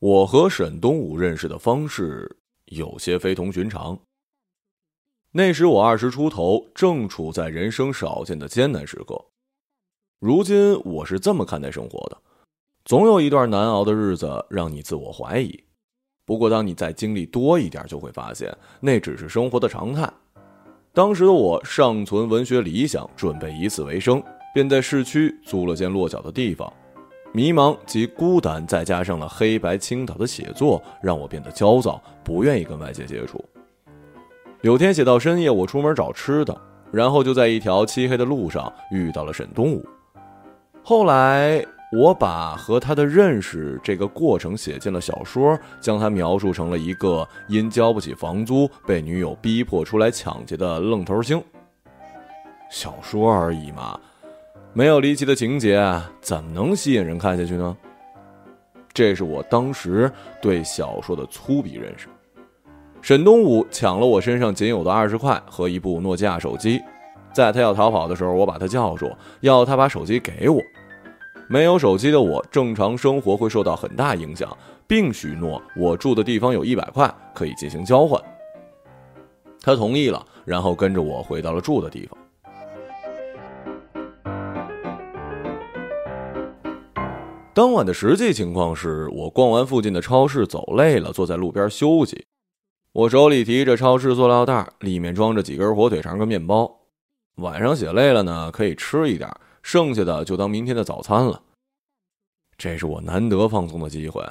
我和沈东武认识的方式有些非同寻常。那时我二十出头，正处在人生少见的艰难时刻。如今我是这么看待生活的：总有一段难熬的日子让你自我怀疑。不过，当你再经历多一点，就会发现那只是生活的常态。当时的我尚存文学理想，准备以此为生，便在市区租了间落脚的地方。迷茫及孤单，再加上了黑白青岛的写作，让我变得焦躁，不愿意跟外界接触。有天写到深夜，我出门找吃的，然后就在一条漆黑的路上遇到了沈东武。后来我把和他的认识这个过程写进了小说，将他描述成了一个因交不起房租被女友逼迫出来抢劫的愣头青。小说而已嘛。没有离奇的情节，怎么能吸引人看下去呢？这是我当时对小说的粗鄙认识。沈东武抢了我身上仅有的二十块和一部诺基亚手机，在他要逃跑的时候，我把他叫住，要他把手机给我。没有手机的我，正常生活会受到很大影响，并许诺我住的地方有一百块可以进行交换。他同意了，然后跟着我回到了住的地方。当晚的实际情况是我逛完附近的超市，走累了，坐在路边休息。我手里提着超市塑料袋，里面装着几根火腿肠跟面包。晚上写累了呢，可以吃一点，剩下的就当明天的早餐了。这是我难得放松的机会。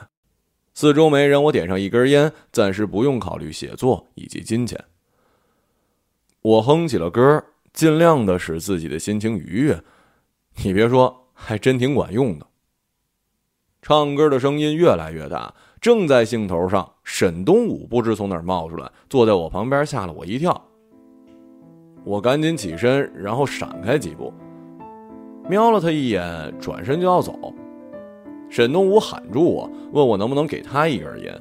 四周没人，我点上一根烟，暂时不用考虑写作以及金钱。我哼起了歌，尽量的使自己的心情愉悦。你别说，还真挺管用的。唱歌的声音越来越大，正在兴头上，沈东武不知从哪儿冒出来，坐在我旁边，吓了我一跳。我赶紧起身，然后闪开几步，瞄了他一眼，转身就要走。沈东武喊住我，问我能不能给他一根烟。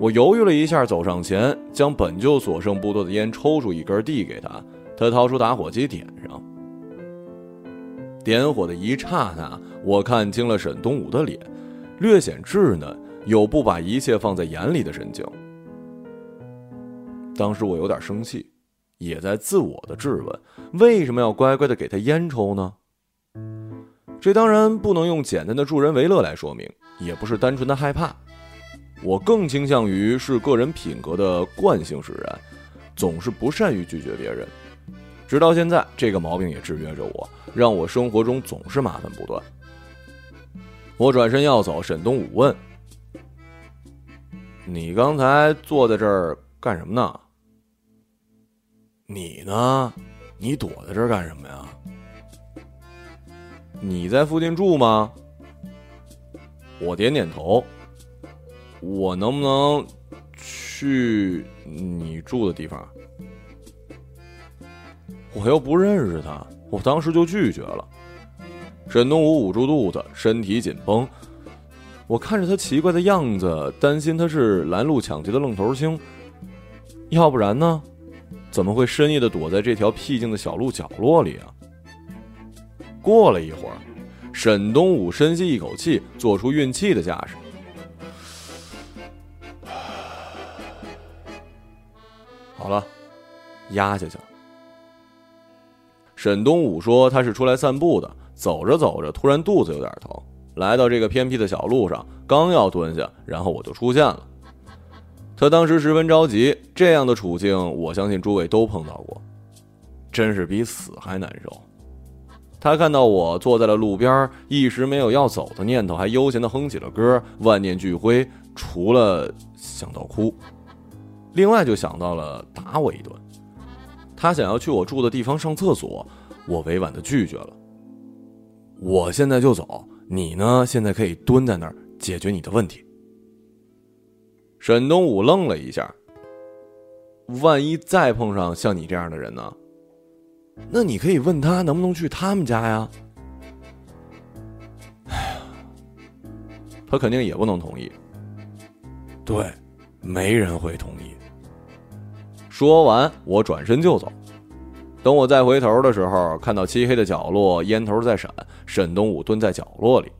我犹豫了一下，走上前，将本就所剩不多的烟抽出一根递给他，他掏出打火机点。点火的一刹那，我看清了沈东武的脸，略显稚嫩，有不把一切放在眼里的神情。当时我有点生气，也在自我的质问：为什么要乖乖的给他烟抽呢？这当然不能用简单的助人为乐来说明，也不是单纯的害怕，我更倾向于是个人品格的惯性使然，总是不善于拒绝别人。直到现在，这个毛病也制约着我，让我生活中总是麻烦不断。我转身要走，沈东武问：“你刚才坐在这儿干什么呢？你呢？你躲在这儿干什么呀？你在附近住吗？”我点点头。我能不能去你住的地方？我又不认识他，我当时就拒绝了。沈东武捂住肚子，身体紧绷。我看着他奇怪的样子，担心他是拦路抢劫的愣头青。要不然呢？怎么会深夜的躲在这条僻静的小路角落里啊？过了一会儿，沈东武深吸一口气，做出运气的架势。好了，压下去了。沈东武说：“他是出来散步的，走着走着，突然肚子有点疼，来到这个偏僻的小路上，刚要蹲下，然后我就出现了。他当时十分着急，这样的处境，我相信诸位都碰到过，真是比死还难受。他看到我坐在了路边，一时没有要走的念头，还悠闲地哼起了歌，万念俱灰，除了想到哭，另外就想到了打我一顿。”他想要去我住的地方上厕所，我委婉的拒绝了。我现在就走，你呢？现在可以蹲在那儿解决你的问题。沈东武愣了一下。万一再碰上像你这样的人呢？那你可以问他能不能去他们家呀？哎呀，他肯定也不能同意。对，没人会同意。说完，我转身就走。等我再回头的时候，看到漆黑的角落，烟头在闪，沈东武蹲在角落里。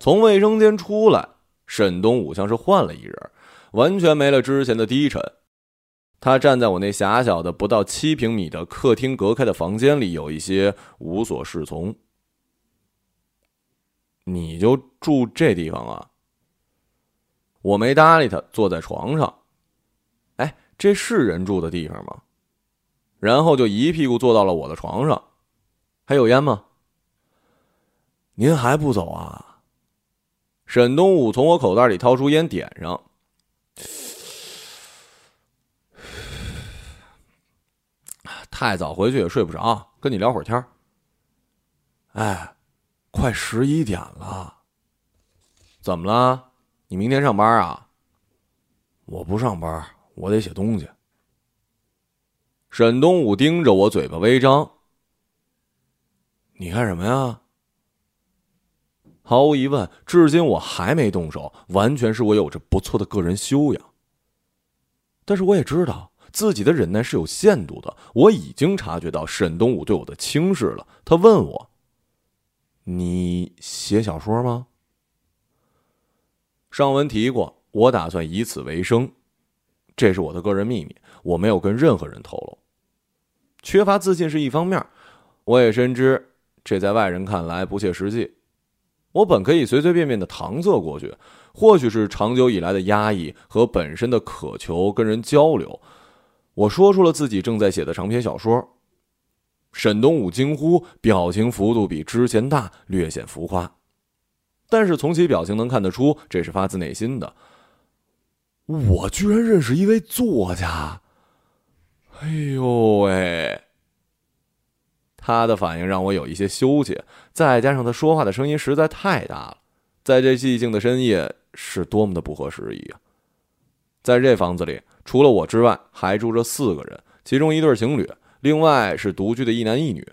从卫生间出来，沈东武像是换了一人，完全没了之前的低沉。他站在我那狭小的不到七平米的客厅隔开的房间里，有一些无所适从。你就住这地方啊？我没搭理他，坐在床上。哎，这是人住的地方吗？然后就一屁股坐到了我的床上。还有烟吗？您还不走啊？沈东武从我口袋里掏出烟，点上。太早回去也睡不着，跟你聊会儿天哎，快十一点了，怎么了？你明天上班啊？我不上班，我得写东西。沈东武盯着我，嘴巴微张。你干什么呀？毫无疑问，至今我还没动手，完全是我有着不错的个人修养。但是我也知道自己的忍耐是有限度的。我已经察觉到沈东武对我的轻视了。他问我：“你写小说吗？”上文提过，我打算以此为生，这是我的个人秘密，我没有跟任何人透露。缺乏自信是一方面，我也深知这在外人看来不切实际。我本可以随随便便的搪塞过去，或许是长久以来的压抑和本身的渴求跟人交流，我说出了自己正在写的长篇小说。沈东武惊呼，表情幅度比之前大，略显浮夸，但是从其表情能看得出，这是发自内心的。我居然认识一位作家，哎呦喂！他的反应让我有一些羞怯，再加上他说话的声音实在太大了，在这寂静的深夜是多么的不合时宜啊！在这房子里，除了我之外，还住着四个人，其中一对情侣，另外是独居的一男一女。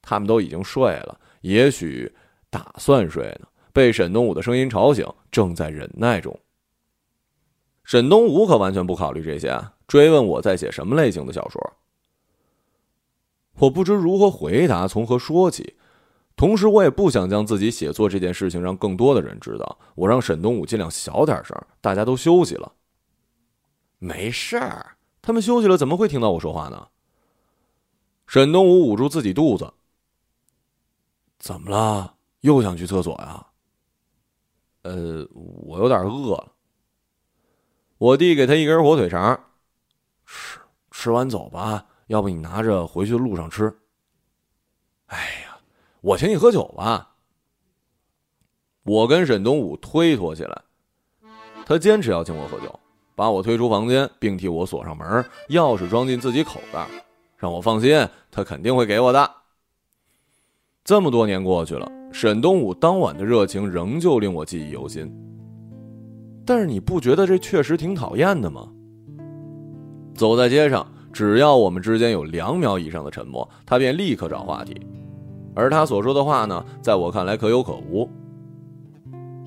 他们都已经睡了，也许打算睡呢。被沈东武的声音吵醒，正在忍耐中。沈东武可完全不考虑这些，追问我在写什么类型的小说。我不知如何回答，从何说起。同时，我也不想将自己写作这件事情让更多的人知道。我让沈东武尽量小点声，大家都休息了。没事儿，他们休息了，怎么会听到我说话呢？沈东武捂住自己肚子。怎么了？又想去厕所呀？呃，我有点饿了。我递给他一根火腿肠，吃吃完走吧。要不你拿着回去的路上吃。哎呀，我请你喝酒吧。我跟沈东武推脱起来，他坚持要请我喝酒，把我推出房间，并替我锁上门，钥匙装进自己口袋，让我放心，他肯定会给我的。这么多年过去了，沈东武当晚的热情仍旧令我记忆犹新。但是你不觉得这确实挺讨厌的吗？走在街上。只要我们之间有两秒以上的沉默，他便立刻找话题，而他所说的话呢，在我看来可有可无。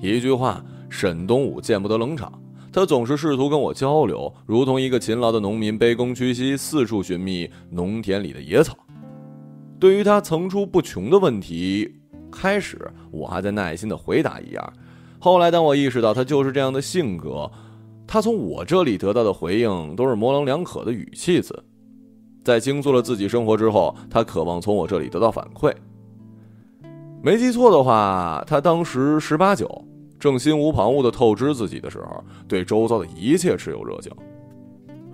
一句话，沈东武见不得冷场，他总是试图跟我交流，如同一个勤劳的农民卑躬屈膝，四处寻觅农田里的野草。对于他层出不穷的问题，开始我还在耐心的回答一样，后来当我意识到他就是这样的性格。他从我这里得到的回应都是模棱两可的语气词，在倾诉了自己生活之后，他渴望从我这里得到反馈。没记错的话，他当时十八九，正心无旁骛的透支自己的时候，对周遭的一切持有热情，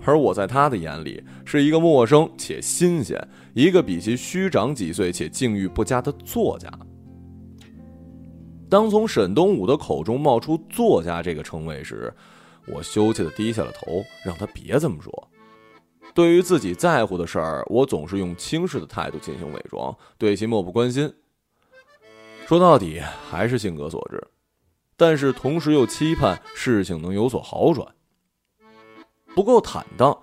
而我在他的眼里是一个陌生且新鲜，一个比其虚长几岁且境遇不佳的作家。当从沈东武的口中冒出“作家”这个称谓时，我羞怯的低下了头，让他别这么说。对于自己在乎的事儿，我总是用轻视的态度进行伪装，对其漠不关心。说到底，还是性格所致。但是同时又期盼事情能有所好转。不够坦荡，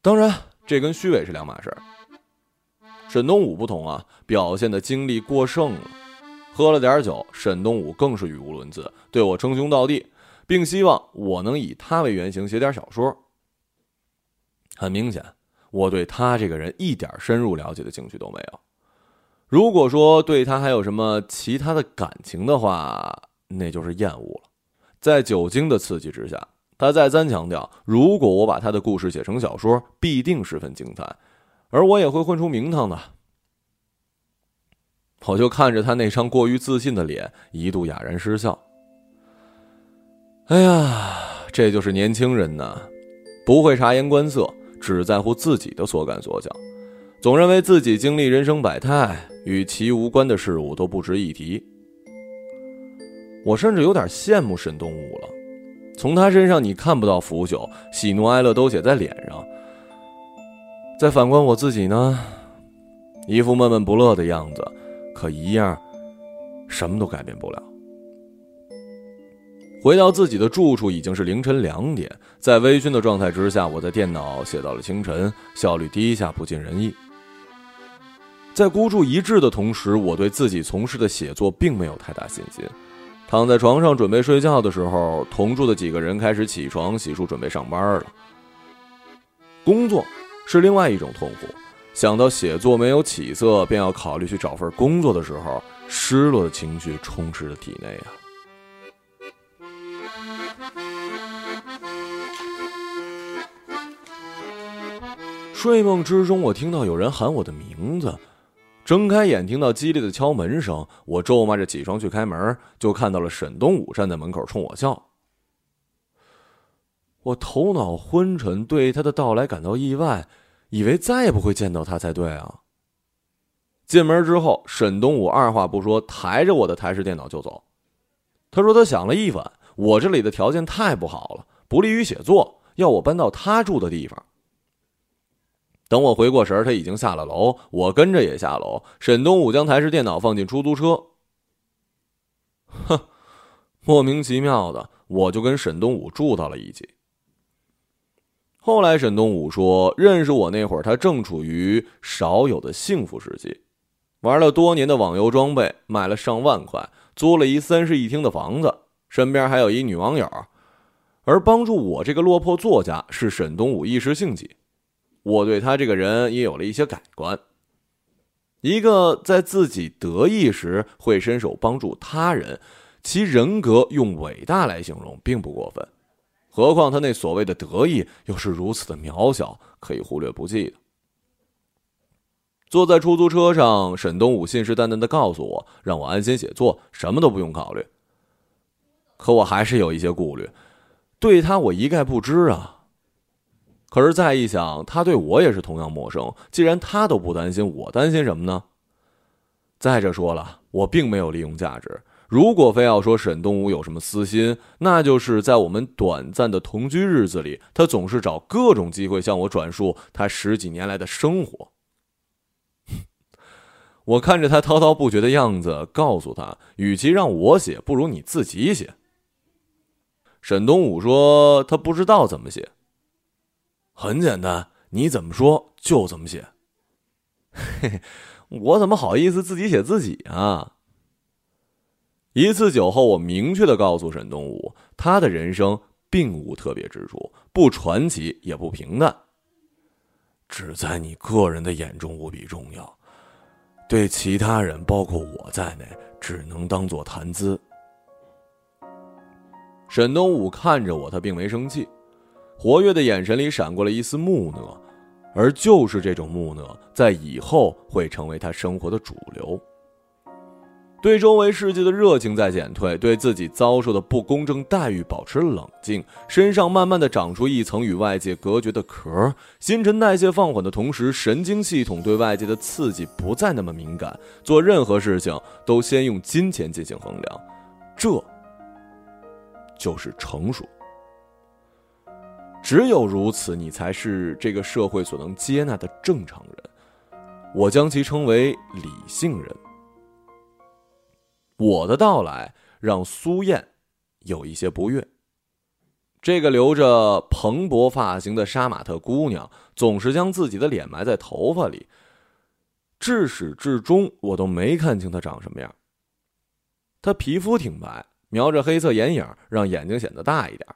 当然，这跟虚伪是两码事儿。沈东武不同啊，表现的精力过剩了。喝了点酒，沈东武更是语无伦次，对我称兄道弟。并希望我能以他为原型写点小说。很明显，我对他这个人一点深入了解的兴趣都没有。如果说对他还有什么其他的感情的话，那就是厌恶了。在酒精的刺激之下，他再三强调，如果我把他的故事写成小说，必定十分精彩，而我也会混出名堂的。我就看着他那张过于自信的脸，一度哑然失笑。哎呀，这就是年轻人呐，不会察言观色，只在乎自己的所感所想，总认为自己经历人生百态，与其无关的事物都不值一提。我甚至有点羡慕沈东武了，从他身上你看不到腐朽，喜怒哀乐都写在脸上。再反观我自己呢，一副闷闷不乐的样子，可一样，什么都改变不了。回到自己的住处已经是凌晨两点，在微醺的状态之下，我在电脑写到了清晨，效率低下，不尽人意。在孤注一掷的同时，我对自己从事的写作并没有太大信心。躺在床上准备睡觉的时候，同住的几个人开始起床洗漱，准备上班了。工作是另外一种痛苦，想到写作没有起色，便要考虑去找份工作的时候，失落的情绪充斥着体内啊。睡梦之中，我听到有人喊我的名字。睁开眼，听到激烈的敲门声，我咒骂着起床去开门，就看到了沈东武站在门口冲我笑。我头脑昏沉，对他的到来感到意外，以为再也不会见到他才对啊。进门之后，沈东武二话不说，抬着我的台式电脑就走。他说他想了一晚，我这里的条件太不好了，不利于写作，要我搬到他住的地方。等我回过神他已经下了楼，我跟着也下楼。沈东武将台式电脑放进出租车。哼，莫名其妙的，我就跟沈东武住到了一起。后来沈东武说，认识我那会儿，他正处于少有的幸福时期，玩了多年的网游装备，卖了上万块，租了一三室一厅的房子，身边还有一女网友。而帮助我这个落魄作家，是沈东武一时兴起。我对他这个人也有了一些改观。一个在自己得意时会伸手帮助他人，其人格用伟大来形容并不过分。何况他那所谓的得意又是如此的渺小，可以忽略不计的。坐在出租车上，沈东武信誓旦旦的告诉我，让我安心写作，什么都不用考虑。可我还是有一些顾虑，对他我一概不知啊。可是再一想，他对我也是同样陌生。既然他都不担心，我担心什么呢？再者说了，我并没有利用价值。如果非要说沈东武有什么私心，那就是在我们短暂的同居日子里，他总是找各种机会向我转述他十几年来的生活。我看着他滔滔不绝的样子，告诉他，与其让我写，不如你自己写。沈东武说，他不知道怎么写。很简单，你怎么说就怎么写。嘿嘿，我怎么好意思自己写自己啊？一次酒后，我明确的告诉沈东武，他的人生并无特别之处，不传奇也不平淡，只在你个人的眼中无比重要，对其他人，包括我在内，只能当做谈资。沈东武看着我，他并没生气。活跃的眼神里闪过了一丝木讷，而就是这种木讷，在以后会成为他生活的主流。对周围世界的热情在减退，对自己遭受的不公正待遇保持冷静，身上慢慢的长出一层与外界隔绝的壳，新陈代谢放缓的同时，神经系统对外界的刺激不再那么敏感，做任何事情都先用金钱进行衡量，这就是成熟。只有如此，你才是这个社会所能接纳的正常人。我将其称为理性人。我的到来让苏燕有一些不悦。这个留着蓬勃发型的杀马特姑娘，总是将自己的脸埋在头发里，至始至终我都没看清她长什么样。她皮肤挺白，描着黑色眼影，让眼睛显得大一点。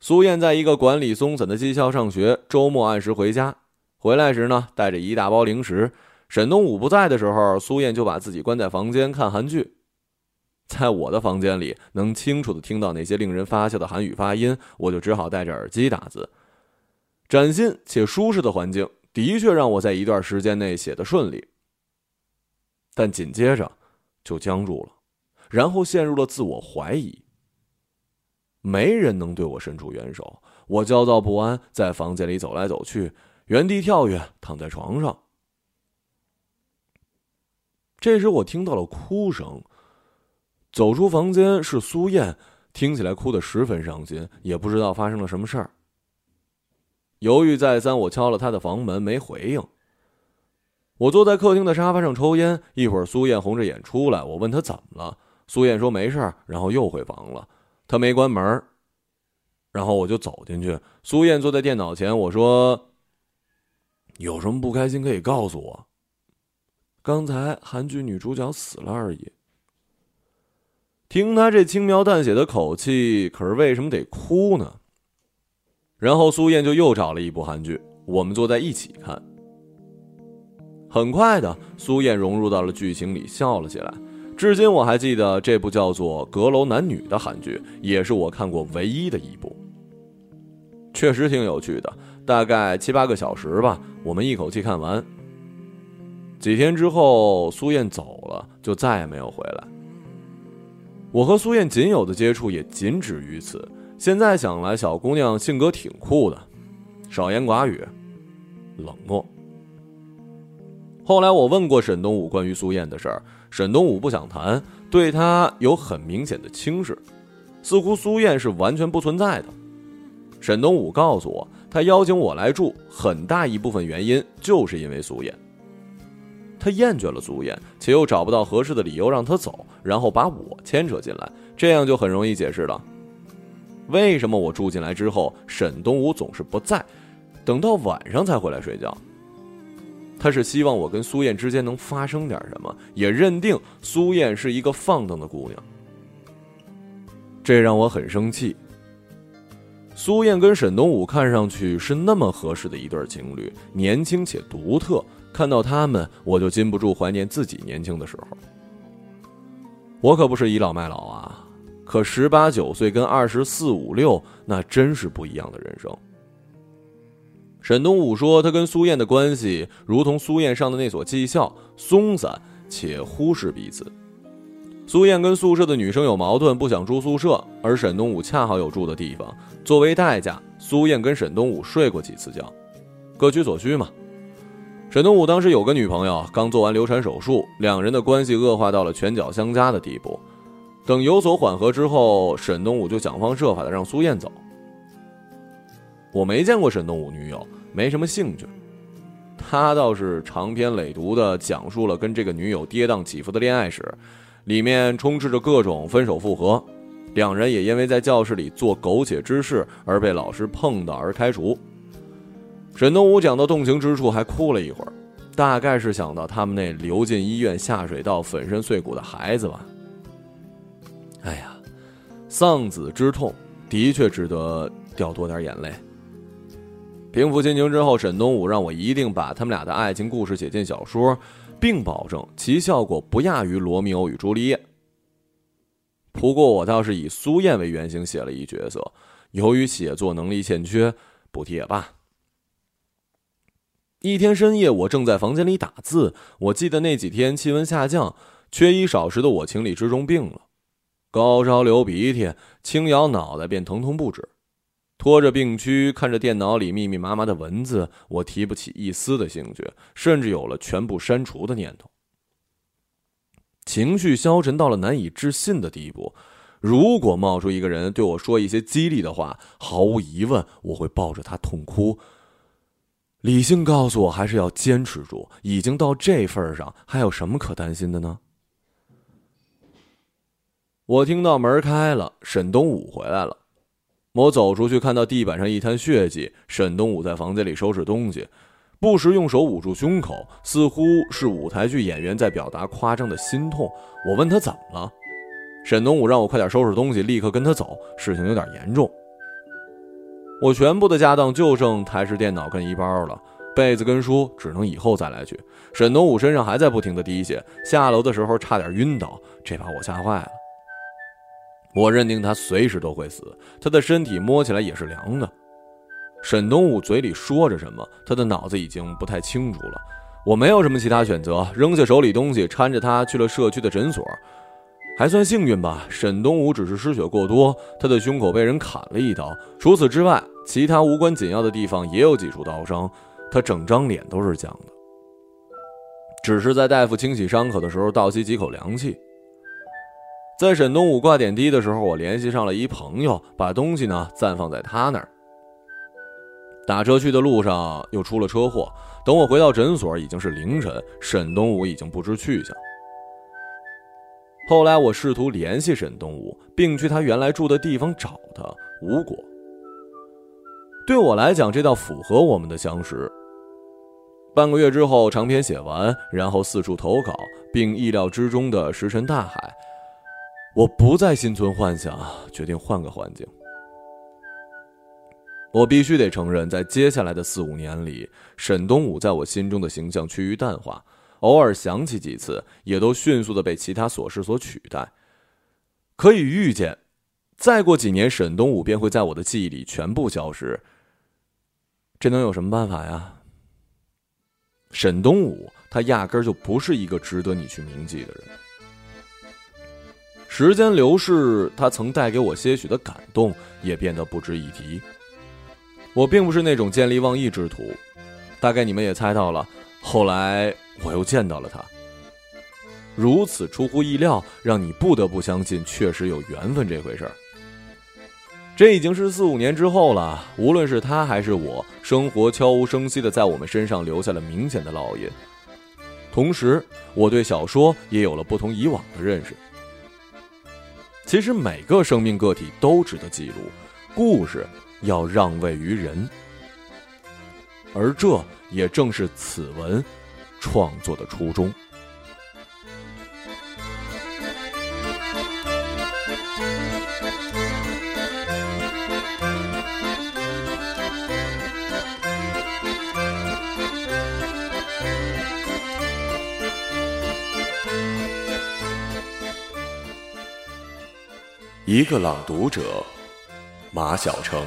苏燕在一个管理松散的技校上学，周末按时回家。回来时呢，带着一大包零食，沈东武不在的时候，苏燕就把自己关在房间看韩剧。在我的房间里，能清楚的听到那些令人发笑的韩语发音，我就只好戴着耳机打字。崭新且舒适的环境，的确让我在一段时间内写的顺利。但紧接着，就僵住了，然后陷入了自我怀疑。没人能对我伸出援手，我焦躁不安，在房间里走来走去，原地跳跃，躺在床上。这时，我听到了哭声。走出房间是苏燕，听起来哭得十分伤心，也不知道发生了什么事儿。犹豫再三，我敲了她的房门，没回应。我坐在客厅的沙发上抽烟，一会儿苏燕红着眼出来，我问她怎么了，苏燕说没事儿，然后又回房了。她没关门，然后我就走进去。苏燕坐在电脑前，我说：“有什么不开心可以告诉我。”刚才韩剧女主角死了而已。听他这轻描淡写的口气，可是为什么得哭呢？然后苏燕就又找了一部韩剧，我们坐在一起看。很快的，苏燕融入到了剧情里，笑了起来。至今我还记得这部叫做《阁楼男女》的韩剧，也是我看过唯一的一部。确实挺有趣的，大概七八个小时吧，我们一口气看完。几天之后，苏燕走了，就再也没有回来。我和苏燕仅有的接触也仅止于此。现在想来，小姑娘性格挺酷的，少言寡语，冷漠。后来我问过沈东武关于苏燕的事儿，沈东武不想谈，对她有很明显的轻视，似乎苏燕是完全不存在的。沈东武告诉我，他邀请我来住，很大一部分原因就是因为苏燕。他厌倦了苏燕，且又找不到合适的理由让她走，然后把我牵扯进来，这样就很容易解释了。为什么我住进来之后，沈东武总是不在，等到晚上才回来睡觉？他是希望我跟苏燕之间能发生点什么，也认定苏燕是一个放荡的姑娘，这让我很生气。苏燕跟沈东武看上去是那么合适的一对情侣，年轻且独特。看到他们，我就禁不住怀念自己年轻的时候。我可不是倚老卖老啊，可十八九岁跟二十四五六，那真是不一样的人生。沈东武说，他跟苏燕的关系如同苏燕上的那所技校，松散且忽视彼此。苏燕跟宿舍的女生有矛盾，不想住宿舍，而沈东武恰好有住的地方。作为代价，苏燕跟沈东武睡过几次觉，各取所需嘛。沈东武当时有个女朋友，刚做完流产手术，两人的关系恶化到了拳脚相加的地步。等有所缓和之后，沈东武就想方设法的让苏燕走。我没见过沈东武女友，没什么兴趣。他倒是长篇累牍的讲述了跟这个女友跌宕起伏的恋爱史，里面充斥着各种分手复合，两人也因为在教室里做苟且之事而被老师碰到而开除。沈东武讲到动情之处，还哭了一会儿，大概是想到他们那流进医院下水道、粉身碎骨的孩子吧。哎呀，丧子之痛的确值得掉多点眼泪。平复心情之后，沈东武让我一定把他们俩的爱情故事写进小说，并保证其效果不亚于《罗密欧与朱丽叶》。不过我倒是以苏燕为原型写了一角色，由于写作能力欠缺，不提也罢。一天深夜，我正在房间里打字。我记得那几天气温下降，缺衣少食的我情理之中病了，高烧流鼻涕，轻摇脑袋便疼痛不止。拖着病躯，看着电脑里密密麻麻的文字，我提不起一丝的兴趣，甚至有了全部删除的念头。情绪消沉到了难以置信的地步。如果冒出一个人对我说一些激励的话，毫无疑问，我会抱着他痛哭。理性告诉我，还是要坚持住。已经到这份儿上，还有什么可担心的呢？我听到门开了，沈东武回来了。我走出去，看到地板上一滩血迹。沈东武在房间里收拾东西，不时用手捂住胸口，似乎是舞台剧演员在表达夸张的心痛。我问他怎么了，沈东武让我快点收拾东西，立刻跟他走，事情有点严重。我全部的家当就剩台式电脑跟一包了，被子跟书只能以后再来取。沈东武身上还在不停的滴血，下楼的时候差点晕倒，这把我吓坏了。我认定他随时都会死，他的身体摸起来也是凉的。沈东武嘴里说着什么，他的脑子已经不太清楚了。我没有什么其他选择，扔下手里东西，搀着他去了社区的诊所。还算幸运吧，沈东武只是失血过多，他的胸口被人砍了一刀。除此之外，其他无关紧要的地方也有几处刀伤，他整张脸都是僵的。只是在大夫清洗伤口的时候倒吸几口凉气。在沈东武挂点滴的时候，我联系上了一朋友，把东西呢暂放在他那儿。打车去的路上又出了车祸，等我回到诊所已经是凌晨，沈东武已经不知去向。后来我试图联系沈东武，并去他原来住的地方找他，无果。对我来讲，这倒符合我们的相识。半个月之后，长篇写完，然后四处投稿，并意料之中的石沉大海。我不再心存幻想，决定换个环境。我必须得承认，在接下来的四五年里，沈东武在我心中的形象趋于淡化，偶尔想起几次，也都迅速的被其他琐事所取代。可以预见，再过几年，沈东武便会在我的记忆里全部消失。这能有什么办法呀？沈东武，他压根儿就不是一个值得你去铭记的人。时间流逝，他曾带给我些许的感动，也变得不值一提。我并不是那种见利忘义之徒，大概你们也猜到了。后来我又见到了他，如此出乎意料，让你不得不相信确实有缘分这回事儿。这已经是四五年之后了，无论是他还是我，生活悄无声息的在我们身上留下了明显的烙印。同时，我对小说也有了不同以往的认识。其实每个生命个体都值得记录，故事要让位于人，而这也正是此文创作的初衷。一个朗读者，马晓成。